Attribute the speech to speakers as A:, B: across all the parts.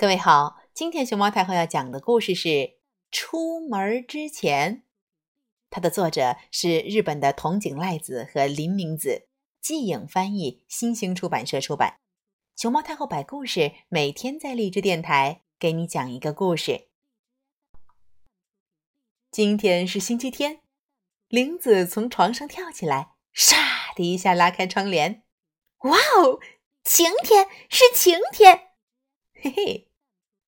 A: 各位好，今天熊猫太后要讲的故事是《出门之前》，它的作者是日本的桐井赖子和林明子，季影翻译，新星出版社出版。熊猫太后摆故事，每天在荔枝电台给你讲一个故事。今天是星期天，玲子从床上跳起来，唰的一下拉开窗帘，
B: 哇哦，晴天是晴天，
A: 嘿嘿。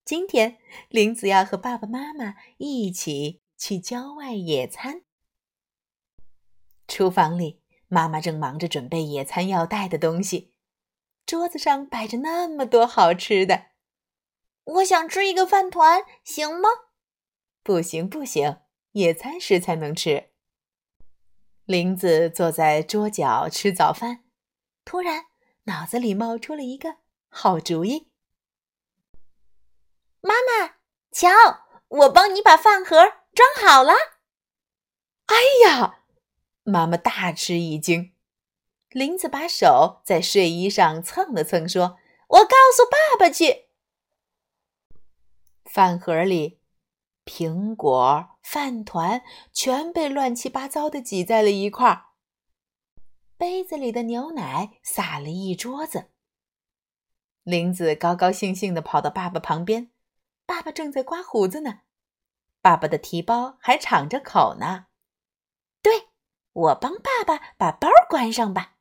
A: 今天，林子要和爸爸妈妈一起去郊外野餐。厨房里，妈妈正忙着准备野餐要带的东西。桌子上摆着那么多好吃的，
B: 我想吃一个饭团，行吗？
A: 不行，不行，野餐时才能吃。林子坐在桌角吃早饭，突然脑子里冒出了一个好主意。
B: 妈妈，瞧，我帮你把饭盒装好了。
A: 哎呀，妈妈大吃一惊。林子把手在睡衣上蹭了蹭，说：“
B: 我告诉爸爸去。”
A: 饭盒里，苹果、饭团全被乱七八糟的挤在了一块儿。杯子里的牛奶洒了一桌子。林子高高兴兴的跑到爸爸旁边。爸爸正在刮胡子呢，爸爸的提包还敞着口呢。
B: 对，我帮爸爸把包关上吧。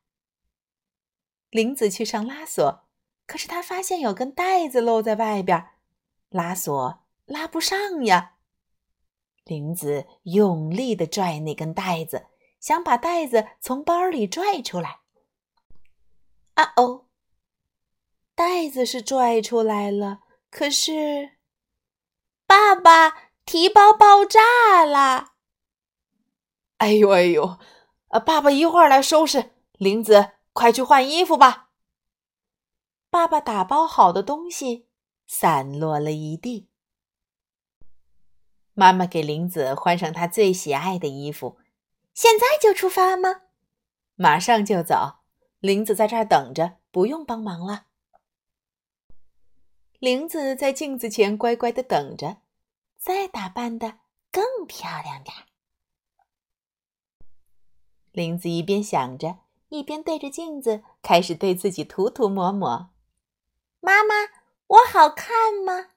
A: 玲子去上拉锁，可是她发现有根带子露在外边，拉锁拉不上呀。玲子用力的拽那根带子，想把带子从包里拽出来。啊哦，带子是拽出来了，可是。
B: 爸爸提包爆炸了！
A: 哎呦哎呦，呃！爸爸一会儿来收拾。玲子，快去换衣服吧。爸爸打包好的东西散落了一地。妈妈给玲子换上她最喜爱的衣服。
B: 现在就出发吗？
A: 马上就走。玲子在这儿等着，不用帮忙了。玲子在镜子前乖乖的等着。再打扮的更漂亮点儿。玲子一边想着，一边对着镜子开始对自己涂涂抹抹。
B: 妈妈，我好看吗？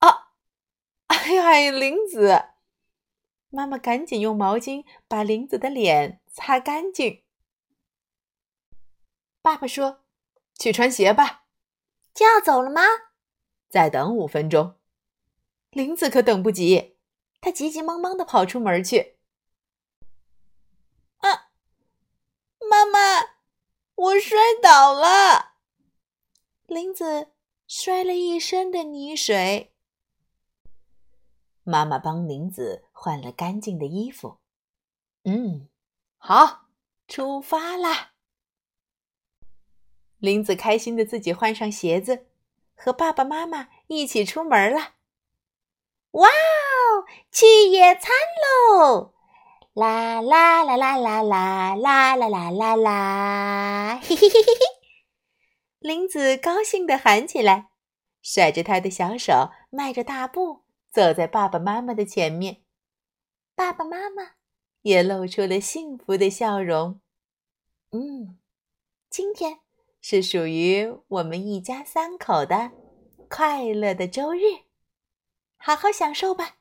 A: 啊！哎呀，玲子！妈妈赶紧用毛巾把玲子的脸擦干净。爸爸说：“去穿鞋吧。”
B: 就要走了吗？
A: 再等五分钟。玲子可等不及，她急急忙忙的跑出门去。
B: 啊，妈妈，我摔倒了！
A: 玲子摔了一身的泥水。妈妈帮玲子换了干净的衣服。嗯，好，出发啦！玲子开心的自己换上鞋子，和爸爸妈妈一起出门了。
B: 哇哦，去野餐喽！啦啦啦啦啦啦啦啦啦啦啦！嘿嘿嘿嘿嘿！
A: 玲子高兴地喊起来，甩着她的小手，迈着大步走在爸爸妈妈的前面。爸爸妈妈也露出了幸福的笑容。嗯，今天是属于我们一家三口的快乐的周日。好好享受吧。